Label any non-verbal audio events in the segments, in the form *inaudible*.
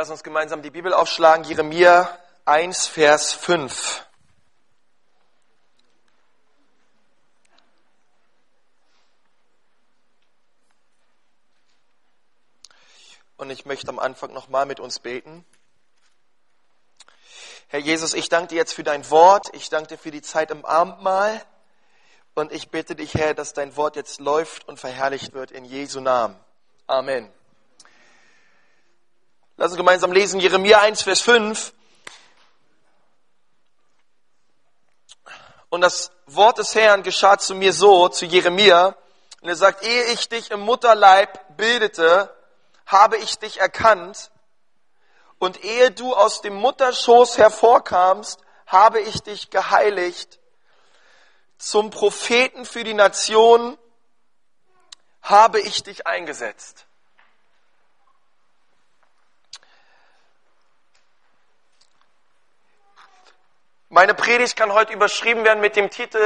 Lass uns gemeinsam die Bibel aufschlagen, Jeremia 1, Vers 5. Und ich möchte am Anfang nochmal mit uns beten. Herr Jesus, ich danke dir jetzt für dein Wort. Ich danke dir für die Zeit im Abendmahl. Und ich bitte dich, Herr, dass dein Wort jetzt läuft und verherrlicht wird in Jesu Namen. Amen. Lass uns gemeinsam lesen Jeremia 1, Vers 5. Und das Wort des Herrn geschah zu mir so, zu Jeremia. Und er sagt, ehe ich dich im Mutterleib bildete, habe ich dich erkannt. Und ehe du aus dem Mutterschoß hervorkamst, habe ich dich geheiligt zum Propheten für die Nation habe ich dich eingesetzt. Meine Predigt kann heute überschrieben werden mit dem Titel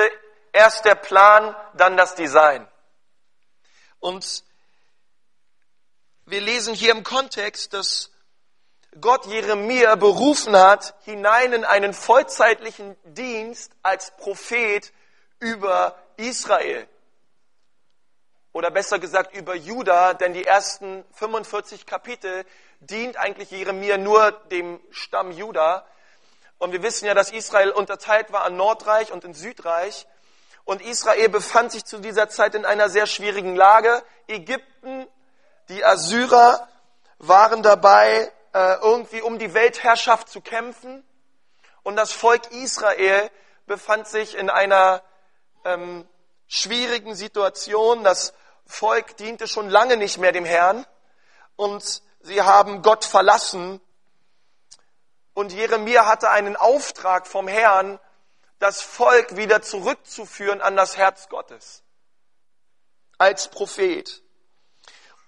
Erst der Plan, dann das Design. Und wir lesen hier im Kontext, dass Gott Jeremia berufen hat, hinein in einen vollzeitlichen Dienst als Prophet über Israel. Oder besser gesagt über Juda, denn die ersten 45 Kapitel dient eigentlich Jeremia nur dem Stamm Juda. Und wir wissen ja, dass Israel unterteilt war an Nordreich und in Südreich. Und Israel befand sich zu dieser Zeit in einer sehr schwierigen Lage. Ägypten, die Assyrer waren dabei, äh, irgendwie um die Weltherrschaft zu kämpfen. Und das Volk Israel befand sich in einer ähm, schwierigen Situation. Das Volk diente schon lange nicht mehr dem Herrn und sie haben Gott verlassen. Und Jeremia hatte einen Auftrag vom Herrn, das Volk wieder zurückzuführen an das Herz Gottes. Als Prophet.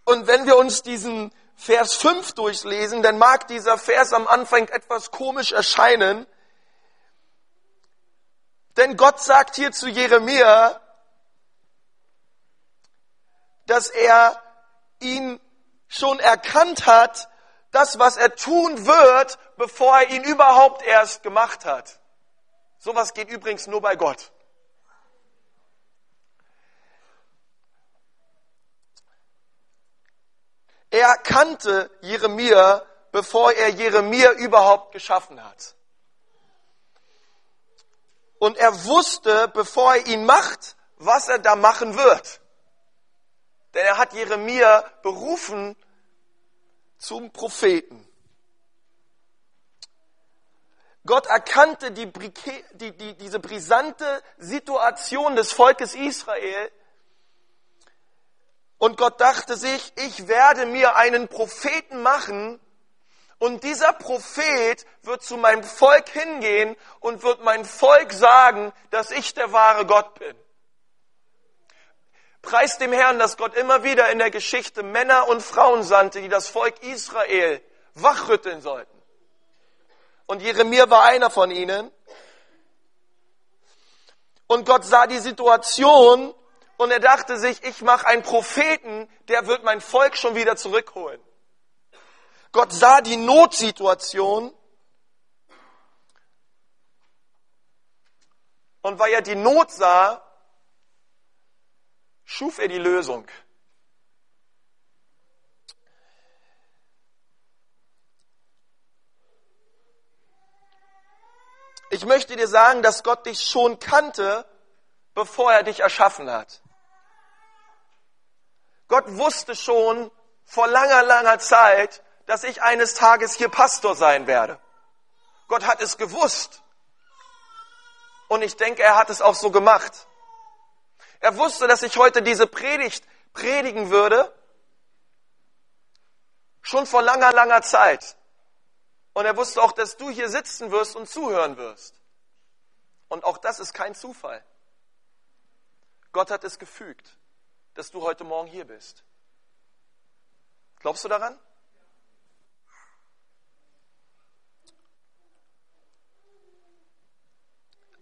Und wenn wir uns diesen Vers 5 durchlesen, dann mag dieser Vers am Anfang etwas komisch erscheinen, denn Gott sagt hier zu Jeremia, dass er ihn schon erkannt hat, das, was er tun wird, bevor er ihn überhaupt erst gemacht hat. Sowas geht übrigens nur bei Gott. Er kannte Jeremia, bevor er Jeremia überhaupt geschaffen hat. Und er wusste, bevor er ihn macht, was er da machen wird. Denn er hat Jeremia berufen zum Propheten. Gott erkannte die, die, die, diese brisante Situation des Volkes Israel und Gott dachte sich, ich werde mir einen Propheten machen, und dieser Prophet wird zu meinem Volk hingehen und wird mein Volk sagen, dass ich der wahre Gott bin. Preis dem Herrn, dass Gott immer wieder in der Geschichte Männer und Frauen sandte, die das Volk Israel wachrütteln sollten. Und Jeremia war einer von ihnen. Und Gott sah die Situation und er dachte sich, ich mache einen Propheten, der wird mein Volk schon wieder zurückholen. Gott sah die Notsituation und weil er die Not sah, schuf er die Lösung. Ich möchte dir sagen, dass Gott dich schon kannte, bevor er dich erschaffen hat. Gott wusste schon vor langer, langer Zeit, dass ich eines Tages hier Pastor sein werde. Gott hat es gewusst. Und ich denke, er hat es auch so gemacht. Er wusste, dass ich heute diese Predigt predigen würde, schon vor langer, langer Zeit. Und er wusste auch, dass du hier sitzen wirst und zuhören wirst. Und auch das ist kein Zufall. Gott hat es gefügt, dass du heute Morgen hier bist. Glaubst du daran?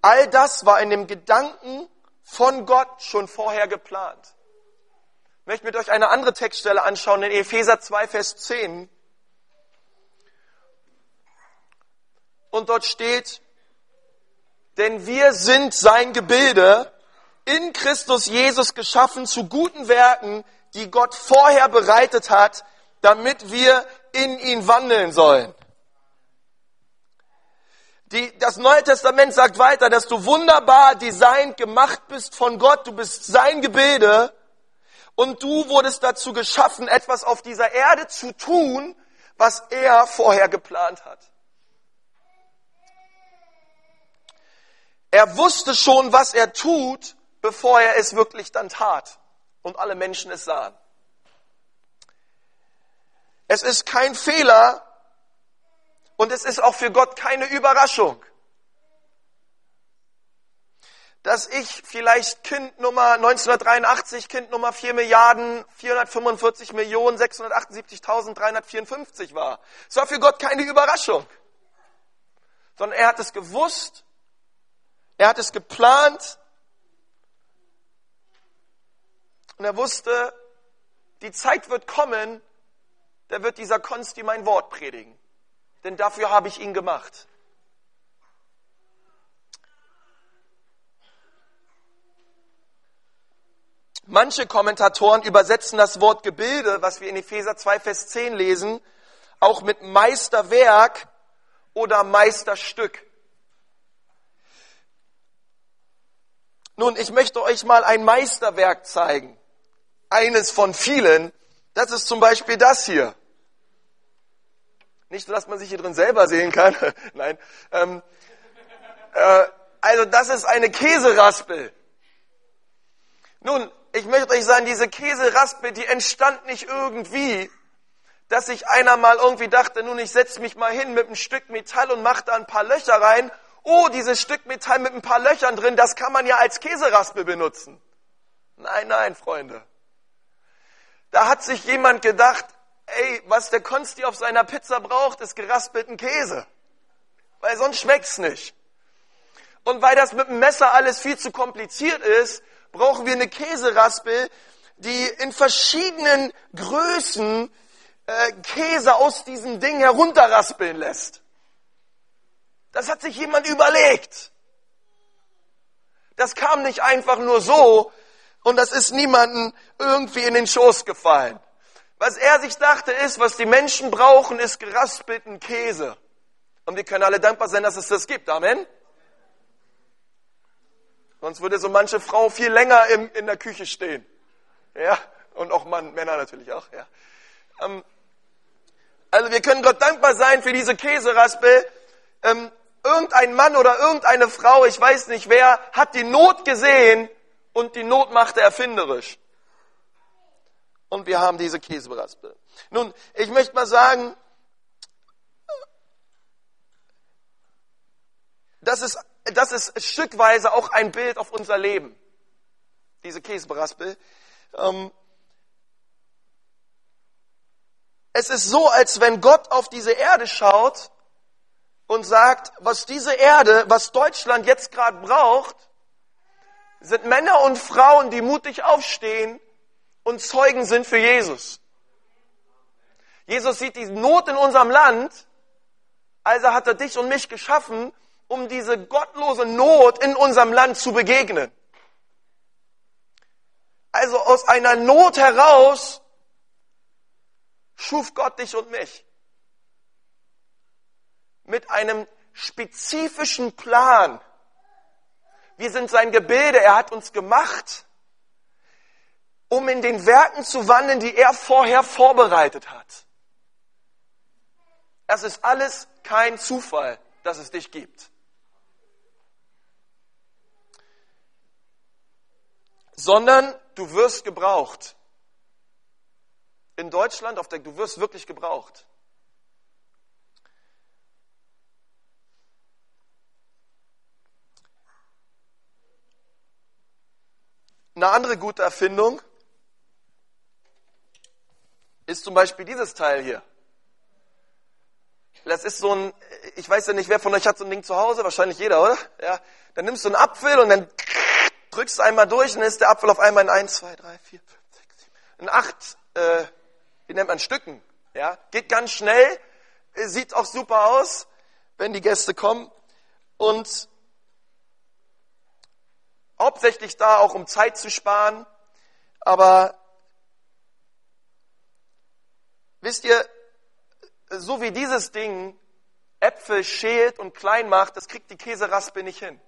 All das war in dem Gedanken von Gott schon vorher geplant. Ich möchte mit euch eine andere Textstelle anschauen in Epheser 2, Vers 10. und dort steht, denn wir sind sein Gebilde, in Christus Jesus geschaffen zu guten Werken, die Gott vorher bereitet hat, damit wir in ihn wandeln sollen. Die, das Neue Testament sagt weiter, dass du wunderbar designt gemacht bist von Gott. Du bist sein Gebilde und du wurdest dazu geschaffen, etwas auf dieser Erde zu tun, was er vorher geplant hat. Er wusste schon, was er tut, bevor er es wirklich dann tat und alle Menschen es sahen. Es ist kein Fehler und es ist auch für Gott keine Überraschung, dass ich vielleicht Kind Nummer 1983, Kind Nummer 4 Milliarden 445 Millionen 678.354 war. Es war für Gott keine Überraschung, sondern er hat es gewusst er hat es geplant und er wusste, die Zeit wird kommen, da wird dieser Konsti mein Wort predigen. Denn dafür habe ich ihn gemacht. Manche Kommentatoren übersetzen das Wort Gebilde, was wir in Epheser 2, Vers 10 lesen, auch mit Meisterwerk oder Meisterstück. Nun, ich möchte euch mal ein Meisterwerk zeigen. Eines von vielen. Das ist zum Beispiel das hier. Nicht, dass man sich hier drin selber sehen kann. *laughs* Nein. Ähm, äh, also das ist eine Käseraspel. Nun, ich möchte euch sagen, diese Käseraspel, die entstand nicht irgendwie, dass sich einer mal irgendwie dachte, nun, ich setze mich mal hin mit einem Stück Metall und mache da ein paar Löcher rein oh, dieses Stück Metall mit ein paar Löchern drin, das kann man ja als Käseraspel benutzen. Nein, nein, Freunde. Da hat sich jemand gedacht, ey, was der Konsti auf seiner Pizza braucht, ist geraspelten Käse. Weil sonst schmeckt's nicht. Und weil das mit dem Messer alles viel zu kompliziert ist, brauchen wir eine Käseraspel, die in verschiedenen Größen äh, Käse aus diesem Ding herunterraspeln lässt. Das hat sich jemand überlegt. Das kam nicht einfach nur so und das ist niemandem irgendwie in den Schoß gefallen. Was er sich dachte ist, was die Menschen brauchen, ist geraspelten Käse. Und wir können alle dankbar sein, dass es das gibt. Amen. Sonst würde so manche Frau viel länger im, in der Küche stehen. Ja, und auch Mann, Männer natürlich auch. Ja. Ähm, also wir können Gott dankbar sein für diese Käseraspel. Ähm, irgendein Mann oder irgendeine Frau, ich weiß nicht wer, hat die Not gesehen und die Not machte erfinderisch. Und wir haben diese Käseraspel. Nun, ich möchte mal sagen, das ist, das ist stückweise auch ein Bild auf unser Leben. Diese Käseraspel. Ähm, es ist so, als wenn Gott auf diese Erde schaut und sagt, was diese Erde, was Deutschland jetzt gerade braucht, sind Männer und Frauen, die mutig aufstehen und Zeugen sind für Jesus. Jesus sieht die Not in unserem Land, also hat er dich und mich geschaffen, um diese gottlose Not in unserem Land zu begegnen. Also aus einer Not heraus schuf Gott dich und mich mit einem spezifischen Plan. Wir sind sein Gebilde, er hat uns gemacht, um in den Werken zu wandeln, die er vorher vorbereitet hat. Es ist alles kein Zufall, dass es dich gibt. Sondern du wirst gebraucht. In Deutschland, auf der, du wirst wirklich gebraucht. Eine andere gute Erfindung ist zum Beispiel dieses Teil hier. Das ist so ein, ich weiß ja nicht, wer von euch hat so ein Ding zu Hause, wahrscheinlich jeder, oder? Ja. Dann nimmst du einen Apfel und dann drückst einmal durch und dann ist der Apfel auf einmal in 1, 2, 3, 4, 5, 6, 7, in 8, äh, wie nennt man Stücken. Ja. Geht ganz schnell, sieht auch super aus. wenn die Gäste kommen. Und hauptsächlich da auch, um Zeit zu sparen. Aber wisst ihr, so wie dieses Ding Äpfel schält und klein macht, das kriegt die Käseraspe nicht hin.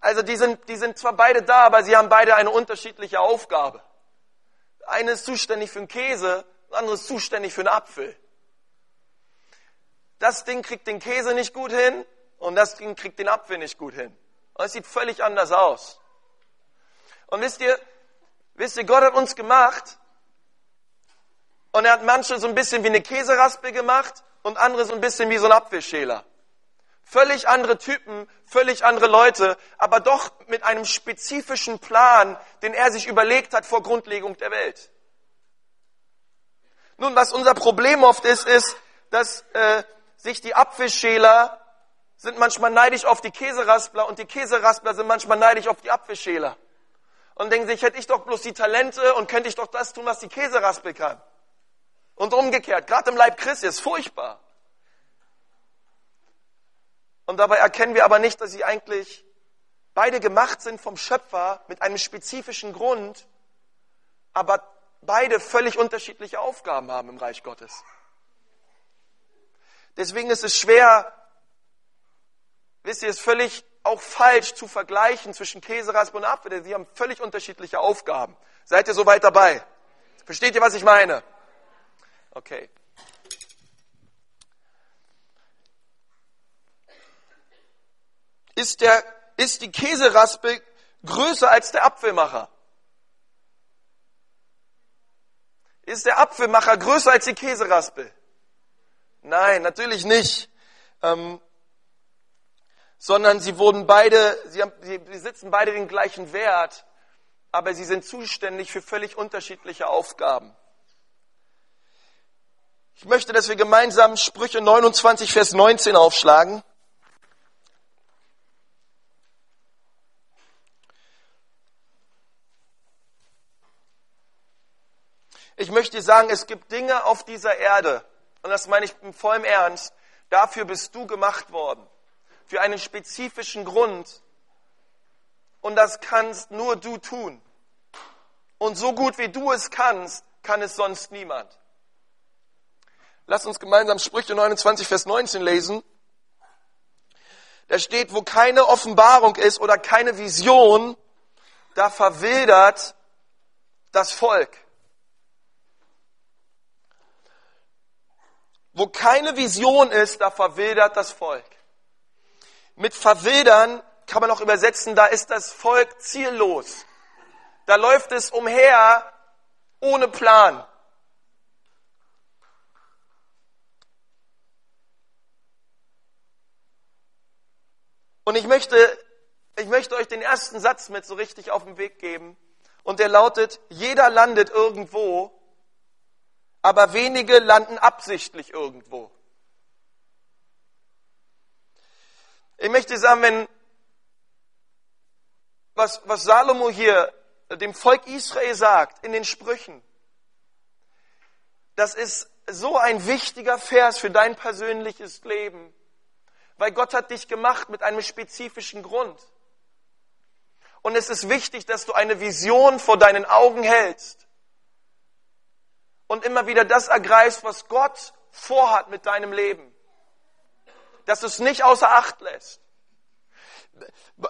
Also die sind, die sind zwar beide da, aber sie haben beide eine unterschiedliche Aufgabe. Eine ist zuständig für den Käse, das andere ist zuständig für den Apfel. Das Ding kriegt den Käse nicht gut hin und das Ding kriegt den Apfel nicht gut hin. Und es sieht völlig anders aus. Und wisst ihr, wisst ihr, Gott hat uns gemacht und er hat manche so ein bisschen wie eine Käseraspe gemacht und andere so ein bisschen wie so ein Apfelschäler. Völlig andere Typen, völlig andere Leute, aber doch mit einem spezifischen Plan, den er sich überlegt hat vor Grundlegung der Welt. Nun, was unser Problem oft ist, ist, dass äh, sich die Apfelschäler sind manchmal neidisch auf die Käseraspler und die Käseraspler sind manchmal neidisch auf die Apfelschäler. Und denken sich, hätte ich doch bloß die Talente und könnte ich doch das tun, was die Käseraspel kann. Und umgekehrt, gerade im Leib Christi ist furchtbar. Und dabei erkennen wir aber nicht, dass sie eigentlich beide gemacht sind vom Schöpfer mit einem spezifischen Grund, aber beide völlig unterschiedliche Aufgaben haben im Reich Gottes. Deswegen ist es schwer, wisst ihr, es ist völlig auch falsch zu vergleichen zwischen Käseraspe und Apfel, denn sie haben völlig unterschiedliche Aufgaben. Seid ihr soweit dabei? Versteht ihr, was ich meine? Okay. ist, der, ist die Käseraspe größer als der Apfelmacher? Ist der Apfelmacher größer als die Käseraspe? Nein, natürlich nicht. Ähm, sondern sie wurden beide, sie, haben, sie besitzen beide den gleichen Wert, aber sie sind zuständig für völlig unterschiedliche Aufgaben. Ich möchte, dass wir gemeinsam Sprüche 29, Vers 19 aufschlagen. Ich möchte sagen, es gibt Dinge auf dieser Erde, und das meine ich in vollem Ernst, dafür bist du gemacht worden. Für einen spezifischen Grund. Und das kannst nur du tun. Und so gut wie du es kannst, kann es sonst niemand. Lass uns gemeinsam Sprüche 29, Vers 19 lesen. Da steht, wo keine Offenbarung ist oder keine Vision, da verwildert das Volk. Wo keine Vision ist, da verwildert das Volk. Mit verwildern kann man auch übersetzen, da ist das Volk ziellos. Da läuft es umher ohne Plan. Und ich möchte, ich möchte euch den ersten Satz mit so richtig auf den Weg geben. Und der lautet, jeder landet irgendwo, aber wenige landen absichtlich irgendwo. Ich möchte sagen, wenn was, was Salomo hier dem Volk Israel sagt in den Sprüchen, das ist so ein wichtiger Vers für dein persönliches Leben, weil Gott hat dich gemacht mit einem spezifischen Grund. Und es ist wichtig, dass du eine Vision vor deinen Augen hältst und immer wieder das ergreifst, was Gott vorhat mit deinem Leben. Dass du es nicht außer Acht lässt.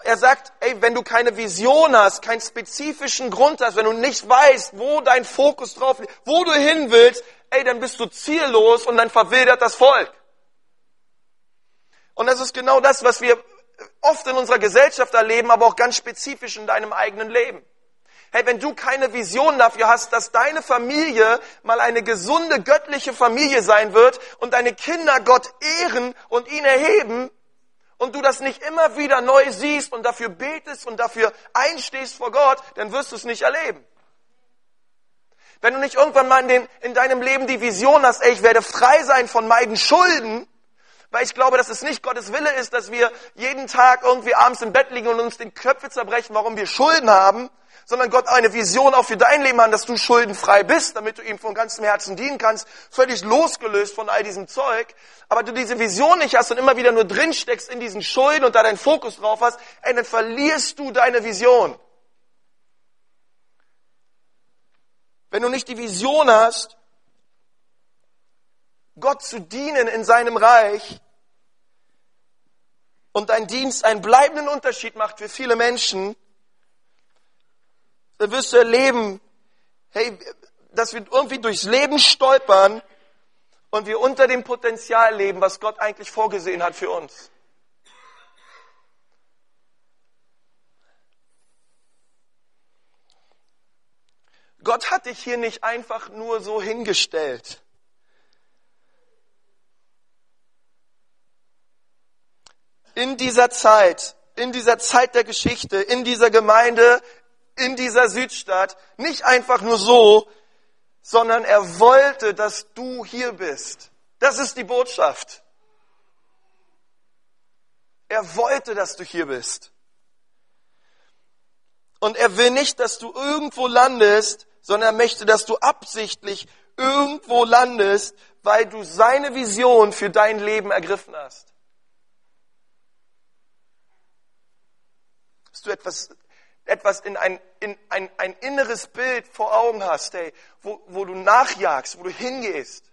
Er sagt, ey, wenn du keine Vision hast, keinen spezifischen Grund hast, wenn du nicht weißt, wo dein Fokus drauf liegt, wo du hin willst, ey, dann bist du ziellos und dann verwildert das Volk. Und das ist genau das, was wir oft in unserer Gesellschaft erleben, aber auch ganz spezifisch in deinem eigenen Leben. Hey, wenn du keine Vision dafür hast, dass deine Familie mal eine gesunde göttliche Familie sein wird und deine Kinder Gott ehren und ihn erheben und du das nicht immer wieder neu siehst und dafür betest und dafür einstehst vor Gott, dann wirst du es nicht erleben. Wenn du nicht irgendwann mal in, den, in deinem Leben die Vision hast, ey, ich werde frei sein von meinen Schulden, weil ich glaube, dass es nicht Gottes Wille ist, dass wir jeden Tag irgendwie abends im Bett liegen und uns den Köpfe zerbrechen, warum wir Schulden haben, sondern Gott eine Vision auch für dein Leben hat, dass du schuldenfrei bist, damit du ihm von ganzem Herzen dienen kannst, völlig losgelöst von all diesem Zeug, aber du diese Vision nicht hast und immer wieder nur drin steckst in diesen Schulden und da deinen Fokus drauf hast, ey, dann verlierst du deine Vision. Wenn du nicht die Vision hast, Gott zu dienen in seinem Reich, und dein Dienst einen bleibenden Unterschied macht für viele Menschen, dann wirst du erleben, hey, dass wir irgendwie durchs Leben stolpern und wir unter dem Potenzial leben, was Gott eigentlich vorgesehen hat für uns. Gott hat dich hier nicht einfach nur so hingestellt. in dieser Zeit, in dieser Zeit der Geschichte, in dieser Gemeinde, in dieser Südstadt, nicht einfach nur so, sondern er wollte, dass du hier bist. Das ist die Botschaft. Er wollte, dass du hier bist. Und er will nicht, dass du irgendwo landest, sondern er möchte, dass du absichtlich irgendwo landest, weil du seine Vision für dein Leben ergriffen hast. du etwas, etwas in ein, in ein, ein inneres Bild vor Augen hast, ey, wo, wo du nachjagst, wo du hingehst.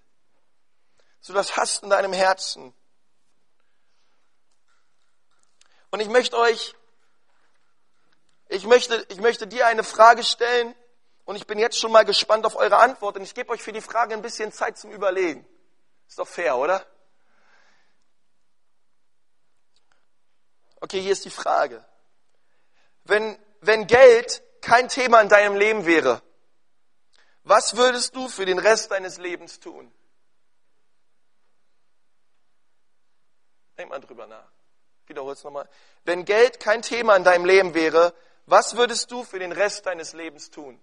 So das hast in deinem Herzen. Und ich möchte euch, ich möchte, ich möchte dir eine Frage stellen und ich bin jetzt schon mal gespannt auf eure Antwort und ich gebe euch für die Frage ein bisschen Zeit zum Überlegen. Ist doch fair, oder? Okay, hier ist die Frage. Wenn, wenn Geld kein Thema in deinem Leben wäre, was würdest du für den Rest deines Lebens tun? Denk mal drüber nach. Wiederhol es nochmal. Wenn Geld kein Thema in deinem Leben wäre, was würdest du für den Rest deines Lebens tun?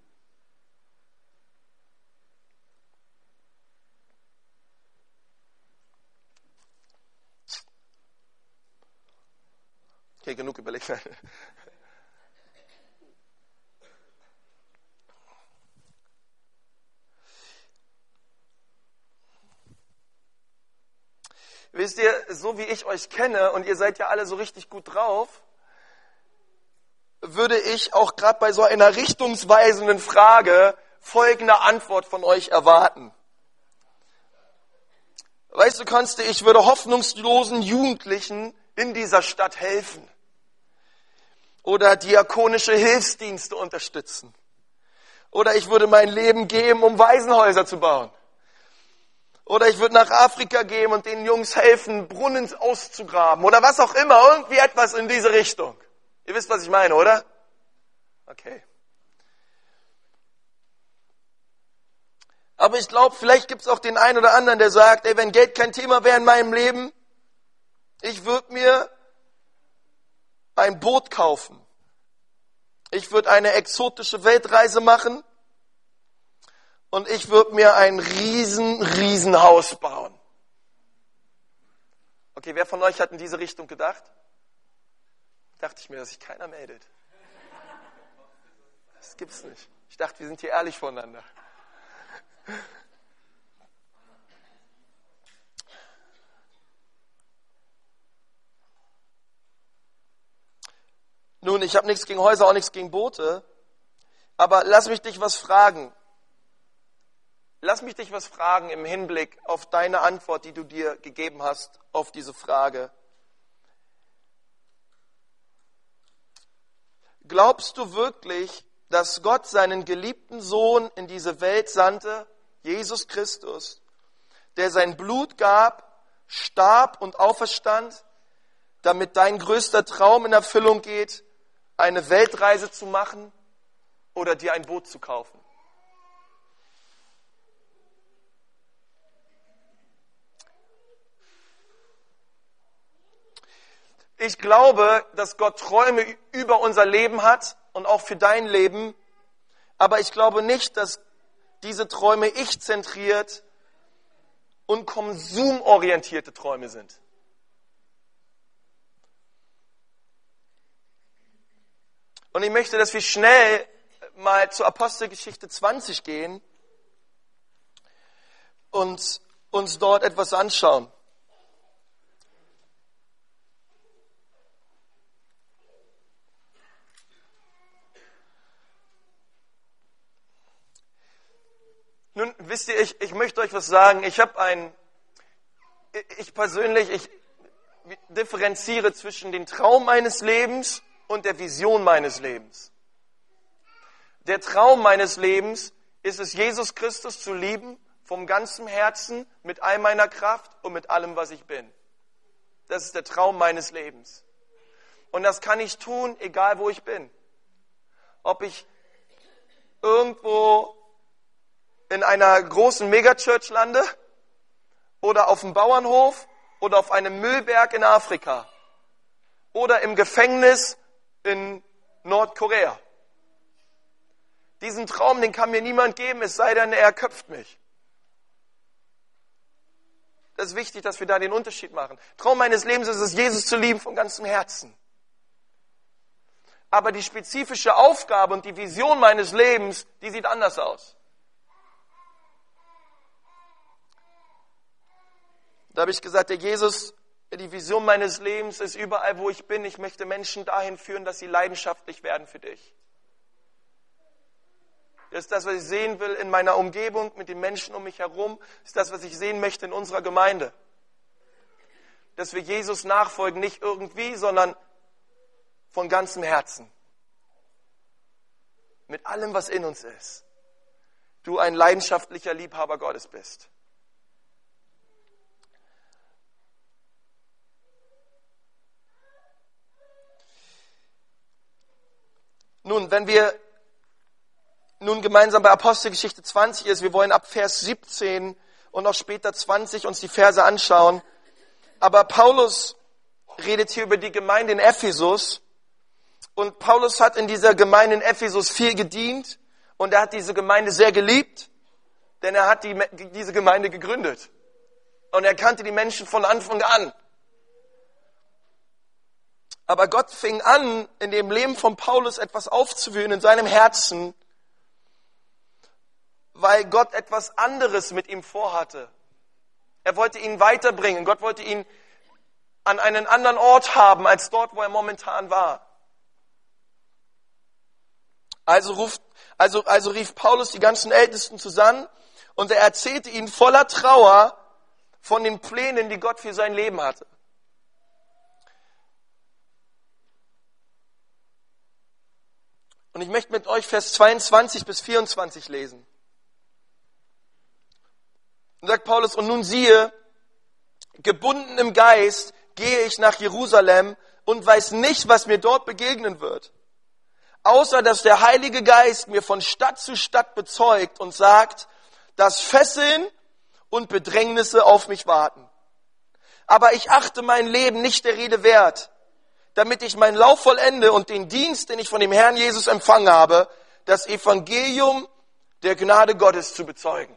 Okay, genug überlegt. Wisst ihr, so wie ich euch kenne und ihr seid ja alle so richtig gut drauf, würde ich auch gerade bei so einer richtungsweisenden Frage folgende Antwort von euch erwarten. Weißt du, Konste, ich würde hoffnungslosen Jugendlichen in dieser Stadt helfen oder diakonische Hilfsdienste unterstützen oder ich würde mein Leben geben, um Waisenhäuser zu bauen oder ich würde nach Afrika gehen und den Jungs helfen, Brunnen auszugraben. Oder was auch immer. Irgendwie etwas in diese Richtung. Ihr wisst, was ich meine, oder? Okay. Aber ich glaube, vielleicht gibt es auch den einen oder anderen, der sagt, ey, wenn Geld kein Thema wäre in meinem Leben, ich würde mir ein Boot kaufen. Ich würde eine exotische Weltreise machen und ich würde mir ein riesen, riesen Haus bauen. Okay, wer von euch hat in diese Richtung gedacht? Dachte ich mir, dass sich keiner meldet. Das gibt's nicht. Ich dachte, wir sind hier ehrlich voneinander. Nun, ich habe nichts gegen Häuser, auch nichts gegen Boote, aber lass mich dich was fragen. Lass mich dich was fragen im Hinblick auf deine Antwort, die du dir gegeben hast auf diese Frage. Glaubst du wirklich, dass Gott seinen geliebten Sohn in diese Welt sandte, Jesus Christus, der sein Blut gab, starb und auferstand, damit dein größter Traum in Erfüllung geht, eine Weltreise zu machen oder dir ein Boot zu kaufen? Ich glaube, dass Gott Träume über unser Leben hat und auch für dein Leben. Aber ich glaube nicht, dass diese Träume ich-zentriert und konsumorientierte Träume sind. Und ich möchte, dass wir schnell mal zur Apostelgeschichte 20 gehen und uns dort etwas anschauen. Nun, wisst ihr, ich, ich möchte euch was sagen. Ich habe ein, ich persönlich, ich differenziere zwischen dem Traum meines Lebens und der Vision meines Lebens. Der Traum meines Lebens ist es, Jesus Christus zu lieben vom ganzen Herzen, mit all meiner Kraft und mit allem, was ich bin. Das ist der Traum meines Lebens. Und das kann ich tun, egal wo ich bin. Ob ich irgendwo in einer großen Megachurch lande oder auf dem Bauernhof oder auf einem Müllberg in Afrika oder im Gefängnis in Nordkorea. Diesen Traum, den kann mir niemand geben, es sei denn, er köpft mich. Das ist wichtig, dass wir da den Unterschied machen. Traum meines Lebens ist es, Jesus zu lieben von ganzem Herzen. Aber die spezifische Aufgabe und die Vision meines Lebens, die sieht anders aus. Da habe ich gesagt, der Jesus, die Vision meines Lebens ist überall, wo ich bin. Ich möchte Menschen dahin führen, dass sie leidenschaftlich werden für dich. Das ist das, was ich sehen will in meiner Umgebung, mit den Menschen um mich herum. Das ist das, was ich sehen möchte in unserer Gemeinde. Dass wir Jesus nachfolgen, nicht irgendwie, sondern von ganzem Herzen. Mit allem, was in uns ist. Du ein leidenschaftlicher Liebhaber Gottes bist. Nun, wenn wir nun gemeinsam bei Apostelgeschichte 20 ist, wir wollen ab Vers 17 und auch später 20 uns die Verse anschauen. Aber Paulus redet hier über die Gemeinde in Ephesus. Und Paulus hat in dieser Gemeinde in Ephesus viel gedient und er hat diese Gemeinde sehr geliebt, denn er hat die, diese Gemeinde gegründet. Und er kannte die Menschen von Anfang an. Aber Gott fing an, in dem Leben von Paulus etwas aufzuwühlen in seinem Herzen, weil Gott etwas anderes mit ihm vorhatte. Er wollte ihn weiterbringen. Gott wollte ihn an einen anderen Ort haben, als dort, wo er momentan war. Also, ruft, also, also rief Paulus die ganzen Ältesten zusammen und er erzählte ihnen voller Trauer von den Plänen, die Gott für sein Leben hatte. Und ich möchte mit euch Vers 22 bis 24 lesen. Und sagt Paulus, und nun siehe, gebunden im Geist gehe ich nach Jerusalem und weiß nicht, was mir dort begegnen wird. Außer dass der Heilige Geist mir von Stadt zu Stadt bezeugt und sagt, dass Fesseln und Bedrängnisse auf mich warten. Aber ich achte mein Leben nicht der Rede wert, damit ich meinen Lauf vollende und den Dienst, den ich von dem Herrn Jesus empfangen habe, das Evangelium der Gnade Gottes zu bezeugen.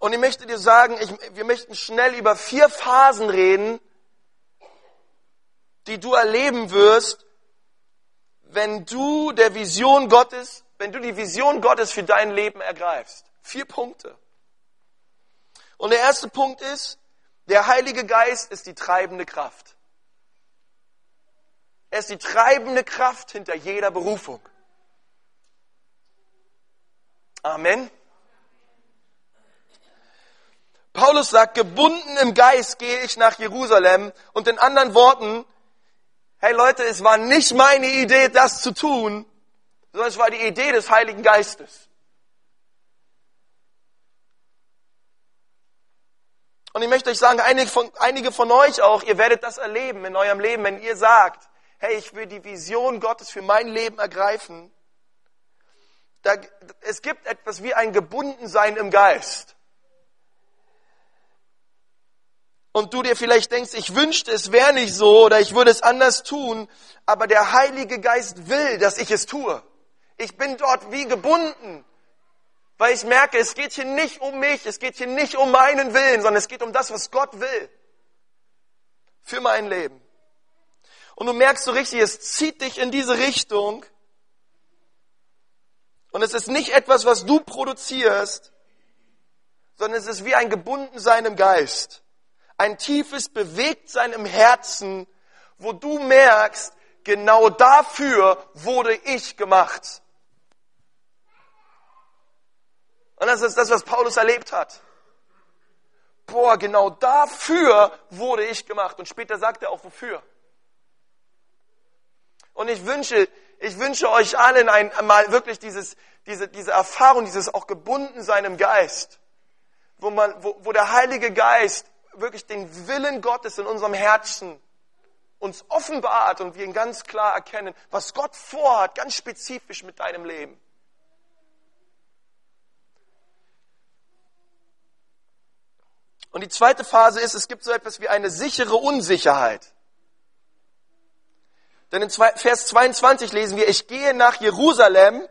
Und ich möchte dir sagen, ich, wir möchten schnell über vier Phasen reden, die du erleben wirst, wenn du der Vision Gottes, wenn du die Vision Gottes für dein Leben ergreifst. Vier Punkte. Und der erste Punkt ist, der Heilige Geist ist die treibende Kraft. Er ist die treibende Kraft hinter jeder Berufung. Amen. Paulus sagt, gebunden im Geist gehe ich nach Jerusalem. Und in anderen Worten, hey Leute, es war nicht meine Idee, das zu tun, sondern es war die Idee des Heiligen Geistes. Und ich möchte euch sagen, einige von, einige von euch auch, ihr werdet das erleben in eurem Leben, wenn ihr sagt, hey, ich will die Vision Gottes für mein Leben ergreifen. Da, es gibt etwas wie ein Gebundensein im Geist. Und du dir vielleicht denkst, ich wünschte, es wäre nicht so oder ich würde es anders tun, aber der Heilige Geist will, dass ich es tue. Ich bin dort wie gebunden. Weil ich merke, es geht hier nicht um mich, es geht hier nicht um meinen Willen, sondern es geht um das, was Gott will. für mein Leben. Und du merkst so richtig, es zieht dich in diese Richtung. Und es ist nicht etwas, was du produzierst, sondern es ist wie ein Gebundensein im Geist. Ein tiefes Bewegtsein im Herzen, wo du merkst, genau dafür wurde ich gemacht. Und das ist das, was Paulus erlebt hat. Boah, genau dafür wurde ich gemacht. Und später sagt er auch wofür. Und ich wünsche, ich wünsche euch allen einmal wirklich dieses, diese, diese Erfahrung, dieses auch gebunden sein im Geist, wo man, wo, wo der Heilige Geist wirklich den Willen Gottes in unserem Herzen uns offenbart und wir ihn ganz klar erkennen, was Gott vorhat, ganz spezifisch mit deinem Leben. Und die zweite Phase ist, es gibt so etwas wie eine sichere Unsicherheit. Denn in Vers 22 lesen wir, ich gehe nach Jerusalem,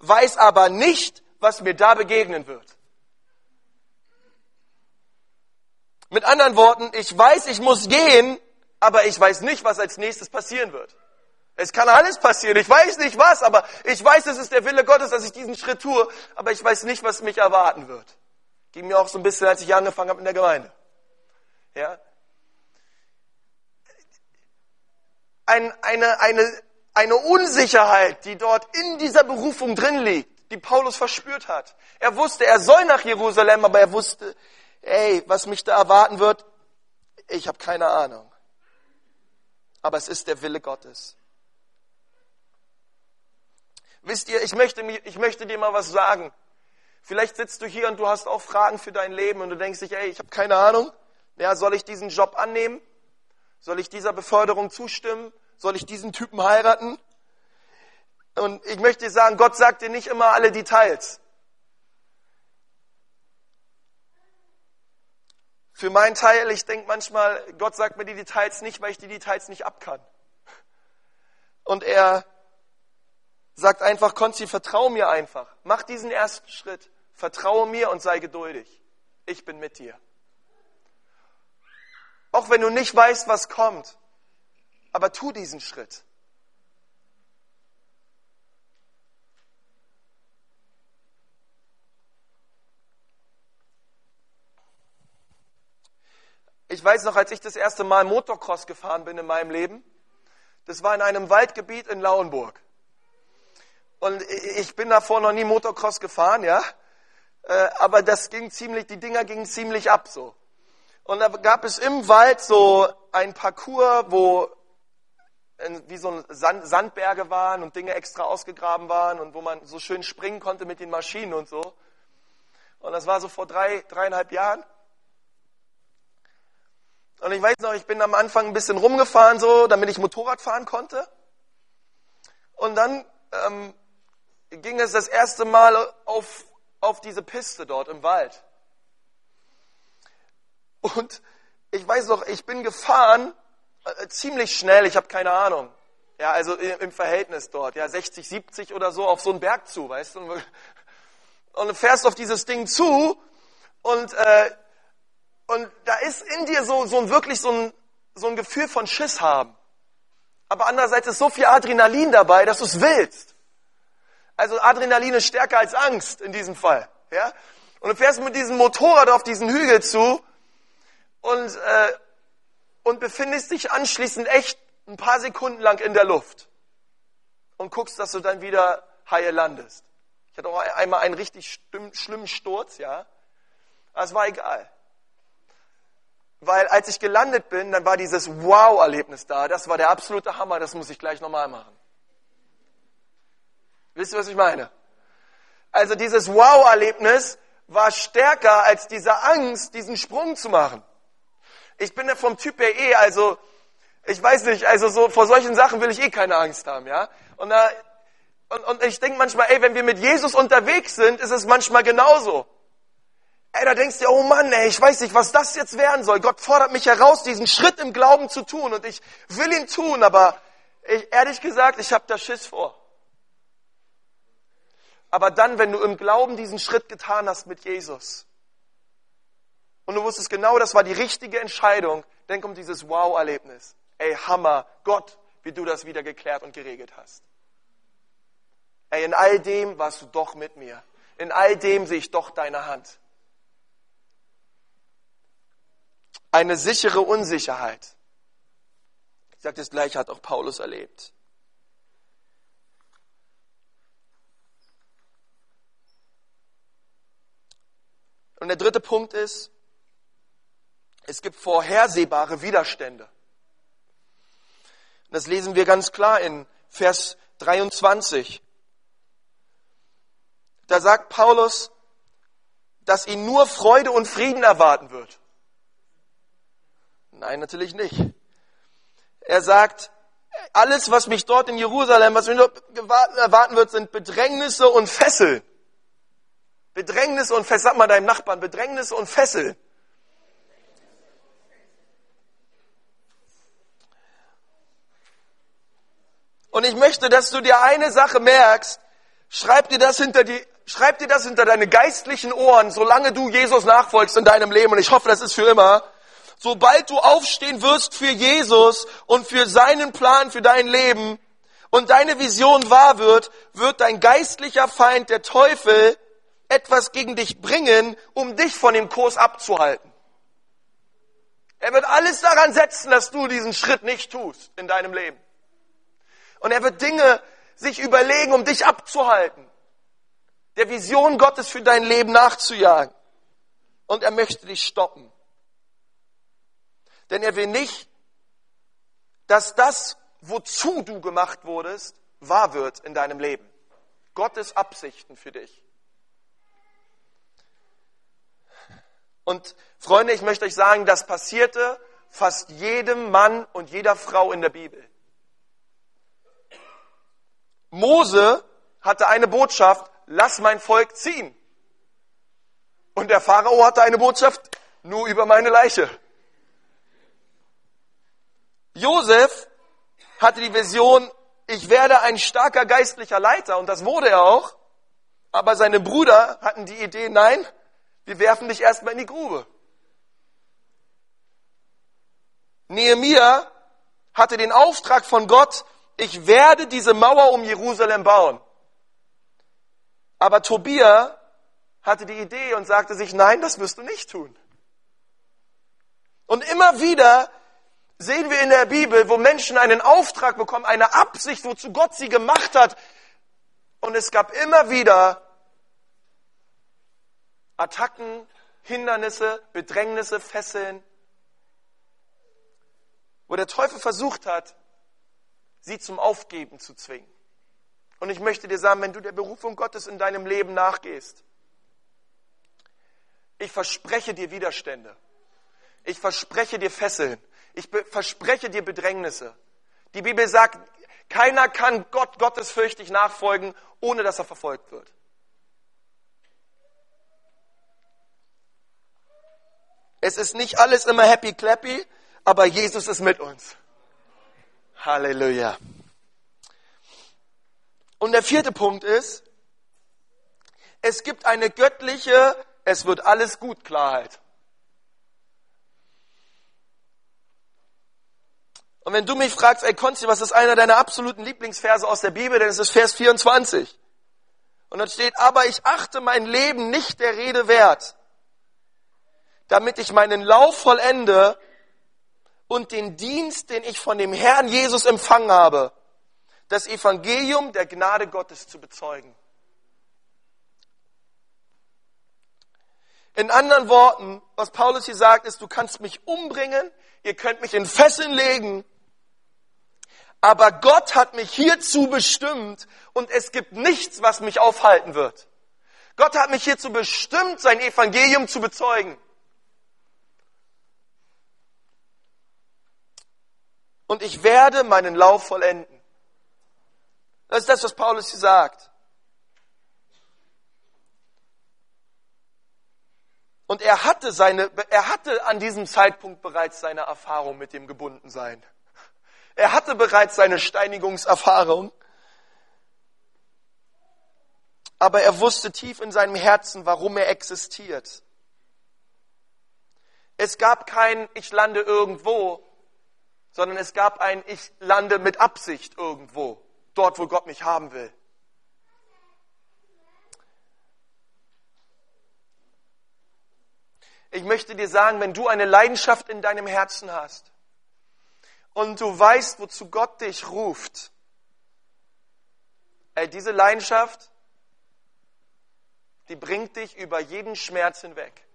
weiß aber nicht, was mir da begegnen wird. Mit anderen Worten, ich weiß, ich muss gehen, aber ich weiß nicht, was als nächstes passieren wird. Es kann alles passieren. Ich weiß nicht was, aber ich weiß, es ist der Wille Gottes, dass ich diesen Schritt tue, aber ich weiß nicht, was mich erwarten wird. Ging mir auch so ein bisschen, als ich angefangen habe in der Gemeinde. Ja? Ein, eine, eine, eine Unsicherheit, die dort in dieser Berufung drin liegt, die Paulus verspürt hat. Er wusste, er soll nach Jerusalem, aber er wusste, ey, was mich da erwarten wird, ich habe keine Ahnung aber es ist der Wille Gottes. Wisst ihr, ich möchte, ich möchte dir mal was sagen. Vielleicht sitzt du hier und du hast auch Fragen für dein Leben und du denkst dich, ey, ich habe keine Ahnung. Ja, soll ich diesen Job annehmen? Soll ich dieser Beförderung zustimmen? Soll ich diesen Typen heiraten? Und ich möchte dir sagen, Gott sagt dir nicht immer alle Details. Für meinen Teil, ich denke manchmal, Gott sagt mir die Details nicht, weil ich die Details nicht abkann. Und er sagt einfach, Konzi, vertraue mir einfach. Mach diesen ersten Schritt. Vertraue mir und sei geduldig. Ich bin mit dir. Auch wenn du nicht weißt, was kommt, aber tu diesen Schritt. Ich weiß noch, als ich das erste Mal Motocross gefahren bin in meinem Leben, das war in einem Waldgebiet in Lauenburg. Und ich bin davor noch nie Motocross gefahren, ja. Äh, aber das ging ziemlich, die Dinger gingen ziemlich ab so. Und da gab es im Wald so ein Parcours, wo wie so Sandberge waren und Dinge extra ausgegraben waren und wo man so schön springen konnte mit den Maschinen und so. Und das war so vor drei, dreieinhalb Jahren. Und ich weiß noch, ich bin am Anfang ein bisschen rumgefahren, so, damit ich Motorrad fahren konnte. Und dann ähm, ging es das erste Mal auf, auf diese Piste dort im Wald. Und ich weiß noch, ich bin gefahren, äh, ziemlich schnell, ich habe keine Ahnung. Ja, also im Verhältnis dort, ja, 60, 70 oder so auf so einen Berg zu, weißt du. *laughs* Und du fährst auf dieses Ding zu und äh, und da ist in dir so, so wirklich so ein, so ein Gefühl von Schiss haben. Aber andererseits ist so viel Adrenalin dabei, dass du es willst. Also Adrenalin ist stärker als Angst in diesem Fall. Ja? Und du fährst mit diesem Motorrad auf diesen Hügel zu und, äh, und befindest dich anschließend echt ein paar Sekunden lang in der Luft und guckst, dass du dann wieder heil landest. Ich hatte auch einmal einen richtig schlimmen Sturz, ja. Aber es war egal. Weil als ich gelandet bin, dann war dieses Wow-Erlebnis da. Das war der absolute Hammer, das muss ich gleich nochmal machen. Wisst ihr, was ich meine? Also dieses Wow-Erlebnis war stärker als diese Angst, diesen Sprung zu machen. Ich bin ja vom Typ her eh, also ich weiß nicht, also so vor solchen Sachen will ich eh keine Angst haben, ja. Und, da, und, und ich denke manchmal, ey, wenn wir mit Jesus unterwegs sind, ist es manchmal genauso. Ey, da denkst du, oh Mann, ey, ich weiß nicht, was das jetzt werden soll. Gott fordert mich heraus, diesen Schritt im Glauben zu tun und ich will ihn tun, aber ich, ehrlich gesagt, ich habe da Schiss vor. Aber dann, wenn du im Glauben diesen Schritt getan hast mit Jesus, und du wusstest genau, das war die richtige Entscheidung, dann kommt dieses Wow-Erlebnis. Ey, Hammer, Gott, wie du das wieder geklärt und geregelt hast. Ey, in all dem warst du doch mit mir. In all dem sehe ich doch deine Hand. Eine sichere Unsicherheit. Ich sage das gleiche hat auch Paulus erlebt. Und der dritte Punkt ist, es gibt vorhersehbare Widerstände. Das lesen wir ganz klar in Vers 23. Da sagt Paulus, dass ihn nur Freude und Frieden erwarten wird. Nein, natürlich nicht. Er sagt, alles, was mich dort in Jerusalem, was mich dort erwarten wird, sind Bedrängnisse und Fesseln. Bedrängnisse und Fesseln. Sag mal deinem Nachbarn, Bedrängnisse und Fesseln. Und ich möchte, dass du dir eine Sache merkst. Schreib dir das hinter die, schreib dir das hinter deine geistlichen Ohren, solange du Jesus nachfolgst in deinem Leben. Und ich hoffe, das ist für immer. Sobald du aufstehen wirst für Jesus und für seinen Plan für dein Leben und deine Vision wahr wird, wird dein geistlicher Feind, der Teufel, etwas gegen dich bringen, um dich von dem Kurs abzuhalten. Er wird alles daran setzen, dass du diesen Schritt nicht tust in deinem Leben. Und er wird Dinge sich überlegen, um dich abzuhalten, der Vision Gottes für dein Leben nachzujagen. Und er möchte dich stoppen. Denn er will nicht, dass das, wozu du gemacht wurdest, wahr wird in deinem Leben. Gottes Absichten für dich. Und Freunde, ich möchte euch sagen, das passierte fast jedem Mann und jeder Frau in der Bibel. Mose hatte eine Botschaft, lass mein Volk ziehen. Und der Pharao hatte eine Botschaft, nur über meine Leiche. Josef hatte die Vision, ich werde ein starker geistlicher Leiter und das wurde er auch. Aber seine Brüder hatten die Idee, nein, wir werfen dich erstmal in die Grube. Nehemia hatte den Auftrag von Gott, ich werde diese Mauer um Jerusalem bauen. Aber Tobia hatte die Idee und sagte sich, nein, das wirst du nicht tun. Und immer wieder sehen wir in der Bibel, wo Menschen einen Auftrag bekommen, eine Absicht, wozu Gott sie gemacht hat. Und es gab immer wieder Attacken, Hindernisse, Bedrängnisse, Fesseln, wo der Teufel versucht hat, sie zum Aufgeben zu zwingen. Und ich möchte dir sagen, wenn du der Berufung Gottes in deinem Leben nachgehst, ich verspreche dir Widerstände. Ich verspreche dir Fesseln. Ich verspreche dir Bedrängnisse. Die Bibel sagt, keiner kann Gott gottesfürchtig nachfolgen, ohne dass er verfolgt wird. Es ist nicht alles immer happy clappy, aber Jesus ist mit uns. Halleluja. Und der vierte Punkt ist, es gibt eine göttliche, es wird alles gut Klarheit. Und wenn du mich fragst, ey Konsti, was ist einer deiner absoluten Lieblingsverse aus der Bibel, dann ist es Vers 24. Und dort steht, aber ich achte mein Leben nicht der Rede wert, damit ich meinen Lauf vollende und den Dienst, den ich von dem Herrn Jesus empfangen habe, das Evangelium der Gnade Gottes zu bezeugen. In anderen Worten, was Paulus hier sagt, ist, du kannst mich umbringen, ihr könnt mich in Fesseln legen, aber Gott hat mich hierzu bestimmt und es gibt nichts, was mich aufhalten wird. Gott hat mich hierzu bestimmt, sein Evangelium zu bezeugen. Und ich werde meinen Lauf vollenden. Das ist das, was Paulus hier sagt. Und er hatte seine, er hatte an diesem Zeitpunkt bereits seine Erfahrung mit dem Gebundensein. Er hatte bereits seine Steinigungserfahrung. Aber er wusste tief in seinem Herzen, warum er existiert. Es gab kein Ich lande irgendwo, sondern es gab ein Ich lande mit Absicht irgendwo, dort, wo Gott mich haben will. Ich möchte dir sagen, wenn du eine Leidenschaft in deinem Herzen hast und du weißt, wozu Gott dich ruft, ey, diese Leidenschaft, die bringt dich über jeden Schmerz hinweg.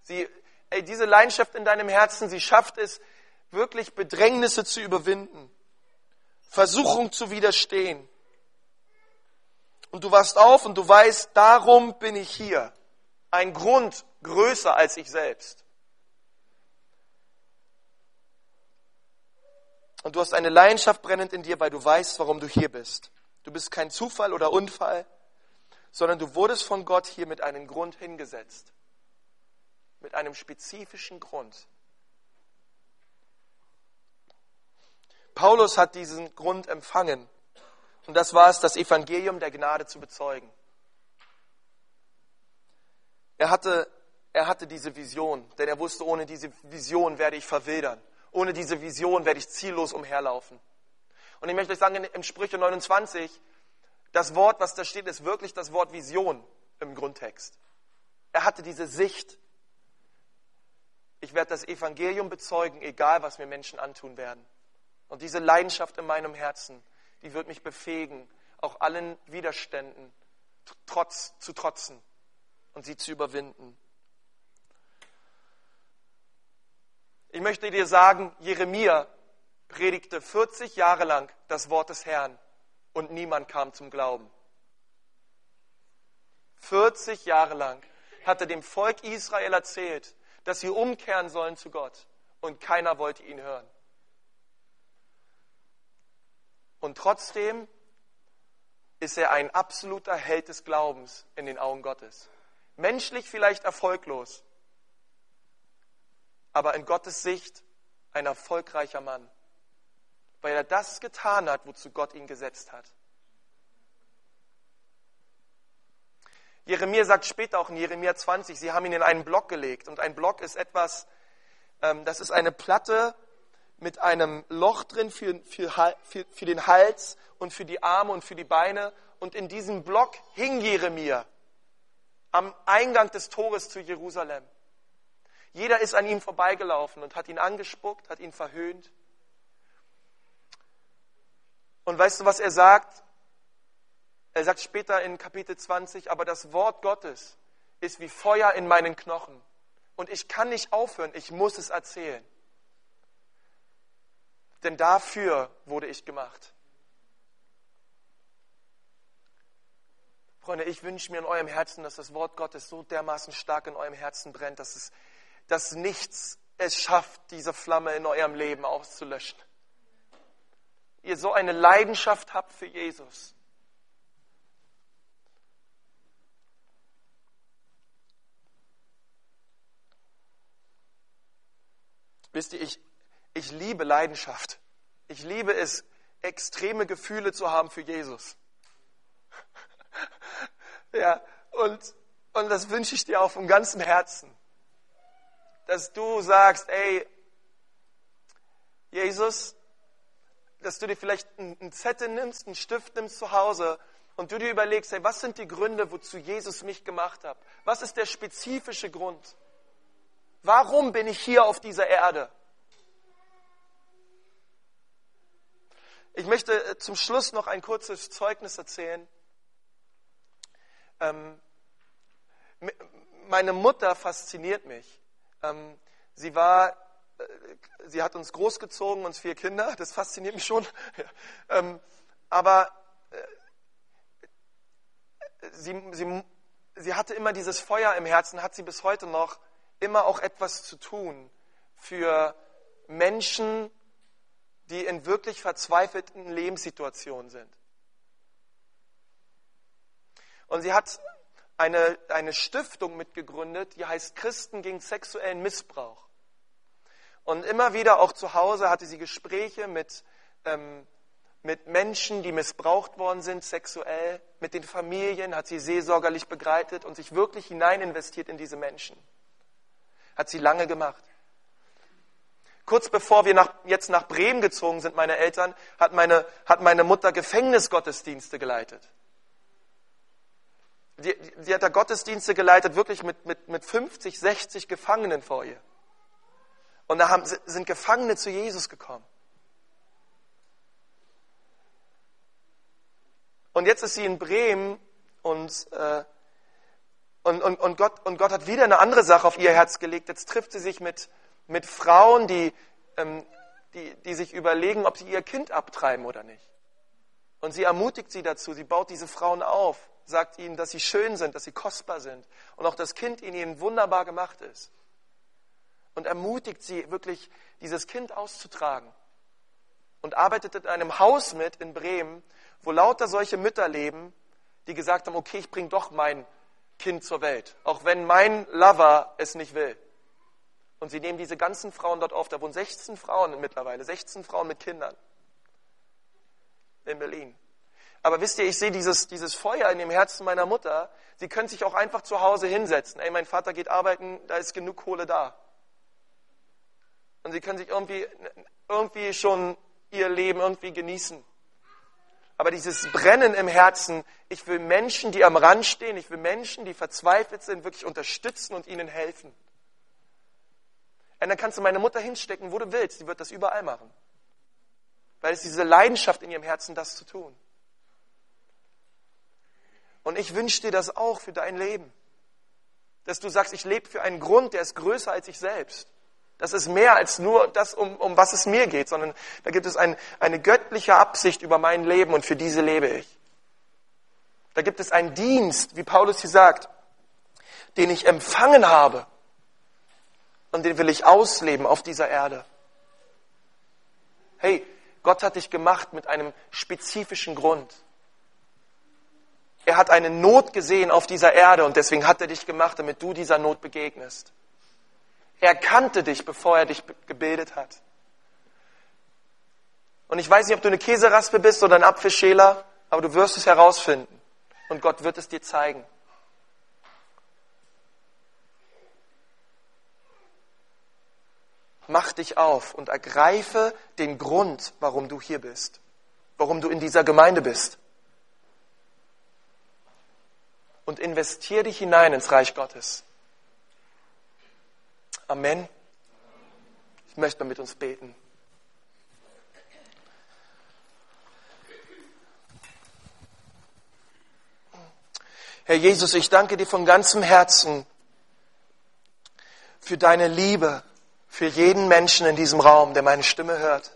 Sie, ey, diese Leidenschaft in deinem Herzen, sie schafft es, wirklich Bedrängnisse zu überwinden, Versuchung zu widerstehen. Und du wachst auf und du weißt, darum bin ich hier. Ein Grund größer als ich selbst. Und du hast eine Leidenschaft brennend in dir, weil du weißt, warum du hier bist. Du bist kein Zufall oder Unfall, sondern du wurdest von Gott hier mit einem Grund hingesetzt. Mit einem spezifischen Grund. Paulus hat diesen Grund empfangen. Und das war es, das Evangelium der Gnade zu bezeugen. Er hatte, er hatte diese Vision, denn er wusste, ohne diese Vision werde ich verwildern. Ohne diese Vision werde ich ziellos umherlaufen. Und ich möchte euch sagen, im Sprüche 29, das Wort, was da steht, ist wirklich das Wort Vision im Grundtext. Er hatte diese Sicht. Ich werde das Evangelium bezeugen, egal was mir Menschen antun werden. Und diese Leidenschaft in meinem Herzen, die wird mich befähigen, auch allen Widerständen trotz, zu trotzen und sie zu überwinden. Ich möchte dir sagen, Jeremia predigte 40 Jahre lang das Wort des Herrn und niemand kam zum Glauben. 40 Jahre lang hat er dem Volk Israel erzählt, dass sie umkehren sollen zu Gott und keiner wollte ihn hören. Und trotzdem ist er ein absoluter Held des Glaubens in den Augen Gottes. Menschlich vielleicht erfolglos, aber in Gottes Sicht ein erfolgreicher Mann, weil er das getan hat, wozu Gott ihn gesetzt hat. Jeremia sagt später auch in Jeremia 20, sie haben ihn in einen Block gelegt. Und ein Block ist etwas, ähm, das ist eine Platte mit einem Loch drin für, für, für, für den Hals und für die Arme und für die Beine. Und in diesem Block hing Jeremia am Eingang des Tores zu Jerusalem. Jeder ist an ihm vorbeigelaufen und hat ihn angespuckt, hat ihn verhöhnt. Und weißt du, was er sagt? Er sagt später in Kapitel 20, aber das Wort Gottes ist wie Feuer in meinen Knochen. Und ich kann nicht aufhören, ich muss es erzählen. Denn dafür wurde ich gemacht. Freunde, ich wünsche mir in eurem Herzen, dass das Wort Gottes so dermaßen stark in eurem Herzen brennt, dass, es, dass nichts es schafft, diese Flamme in eurem Leben auszulöschen. Ihr so eine Leidenschaft habt für Jesus. Wisst ihr, ich, ich liebe Leidenschaft. Ich liebe es, extreme Gefühle zu haben für Jesus. *laughs* Ja, und, und das wünsche ich dir auch vom ganzen Herzen. Dass du sagst, ey, Jesus, dass du dir vielleicht einen Zettel nimmst, einen Stift nimmst zu Hause und du dir überlegst, hey, was sind die Gründe, wozu Jesus mich gemacht hat? Was ist der spezifische Grund? Warum bin ich hier auf dieser Erde? Ich möchte äh, zum Schluss noch ein kurzes Zeugnis erzählen. Ähm, meine Mutter fasziniert mich. Ähm, sie war, äh, sie hat uns großgezogen, uns vier Kinder, *laughs* das fasziniert mich schon. *laughs* ähm, aber äh, sie, sie, sie hatte immer dieses Feuer im Herzen, hat sie bis heute noch, immer auch etwas zu tun für Menschen, die in wirklich verzweifelten Lebenssituationen sind. Und sie hat eine, eine Stiftung mitgegründet, die heißt Christen gegen sexuellen Missbrauch. Und immer wieder auch zu Hause hatte sie Gespräche mit, ähm, mit Menschen, die missbraucht worden sind sexuell, mit den Familien, hat sie seelsorgerlich begleitet und sich wirklich hinein investiert in diese Menschen. Hat sie lange gemacht. Kurz bevor wir nach, jetzt nach Bremen gezogen sind, meine Eltern, hat meine, hat meine Mutter Gefängnisgottesdienste geleitet. Die, die hat da Gottesdienste geleitet, wirklich mit, mit, mit 50, 60 Gefangenen vor ihr. Und da haben, sind Gefangene zu Jesus gekommen. Und jetzt ist sie in Bremen und, äh, und, und, und, Gott, und Gott hat wieder eine andere Sache auf ihr Herz gelegt. Jetzt trifft sie sich mit, mit Frauen, die, ähm, die, die sich überlegen, ob sie ihr Kind abtreiben oder nicht. Und sie ermutigt sie dazu, sie baut diese Frauen auf, sagt ihnen, dass sie schön sind, dass sie kostbar sind und auch das Kind in ihnen wunderbar gemacht ist. Und ermutigt sie wirklich, dieses Kind auszutragen. Und arbeitet in einem Haus mit in Bremen, wo lauter solche Mütter leben, die gesagt haben, okay, ich bringe doch mein Kind zur Welt, auch wenn mein Lover es nicht will. Und sie nehmen diese ganzen Frauen dort auf. Da wohnen 16 Frauen mittlerweile, 16 Frauen mit Kindern in Berlin. Aber wisst ihr, ich sehe dieses, dieses Feuer in dem Herzen meiner Mutter. Sie können sich auch einfach zu Hause hinsetzen. Ey, mein Vater geht arbeiten, da ist genug Kohle da. Und sie können sich irgendwie, irgendwie schon ihr Leben irgendwie genießen. Aber dieses Brennen im Herzen, ich will Menschen, die am Rand stehen, ich will Menschen, die verzweifelt sind, wirklich unterstützen und ihnen helfen. Und dann kannst du meine Mutter hinstecken, wo du willst. Sie wird das überall machen. Weil es diese Leidenschaft in ihrem Herzen, das zu tun. Und ich wünsche dir das auch für dein Leben. Dass du sagst, ich lebe für einen Grund, der ist größer als ich selbst. Das ist mehr als nur das, um, um was es mir geht, sondern da gibt es ein, eine göttliche Absicht über mein Leben und für diese lebe ich. Da gibt es einen Dienst, wie Paulus hier sagt, den ich empfangen habe und den will ich ausleben auf dieser Erde. Hey, Gott hat dich gemacht mit einem spezifischen Grund. Er hat eine Not gesehen auf dieser Erde und deswegen hat er dich gemacht, damit du dieser Not begegnest. Er kannte dich, bevor er dich gebildet hat. Und ich weiß nicht, ob du eine Käseraspe bist oder ein Apfelschäler, aber du wirst es herausfinden. Und Gott wird es dir zeigen. Mach dich auf und ergreife den Grund, warum du hier bist, warum du in dieser Gemeinde bist. Und investier dich hinein ins Reich Gottes. Amen. Ich möchte mal mit uns beten. Herr Jesus, ich danke dir von ganzem Herzen für deine Liebe, für jeden Menschen in diesem Raum, der meine Stimme hört.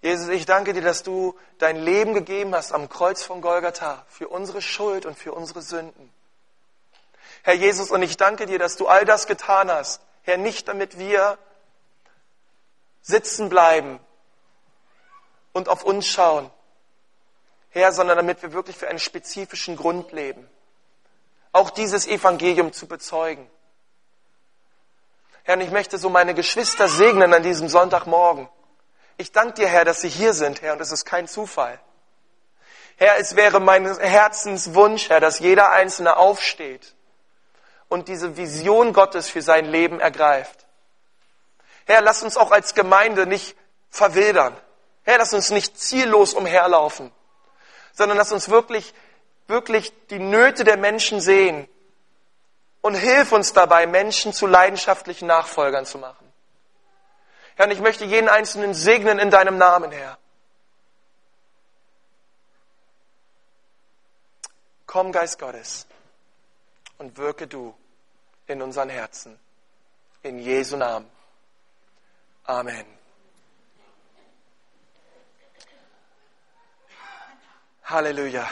Jesus, ich danke dir, dass du dein Leben gegeben hast am Kreuz von Golgatha für unsere Schuld und für unsere Sünden. Herr Jesus, und ich danke dir, dass du all das getan hast. Herr, nicht damit wir sitzen bleiben und auf uns schauen, Herr, sondern damit wir wirklich für einen spezifischen Grund leben. Auch dieses Evangelium zu bezeugen. Herr, und ich möchte so meine Geschwister segnen an diesem Sonntagmorgen. Ich danke dir, Herr, dass sie hier sind, Herr, und es ist kein Zufall. Herr, es wäre mein Herzenswunsch, Herr, dass jeder Einzelne aufsteht und diese Vision Gottes für sein Leben ergreift. Herr, lass uns auch als Gemeinde nicht verwildern. Herr, lass uns nicht ziellos umherlaufen, sondern lass uns wirklich, wirklich die Nöte der Menschen sehen und hilf uns dabei, Menschen zu leidenschaftlichen Nachfolgern zu machen. Herr, und ich möchte jeden Einzelnen segnen in deinem Namen, Herr. Komm, Geist Gottes, und wirke du in unseren Herzen. In Jesu Namen. Amen. Halleluja.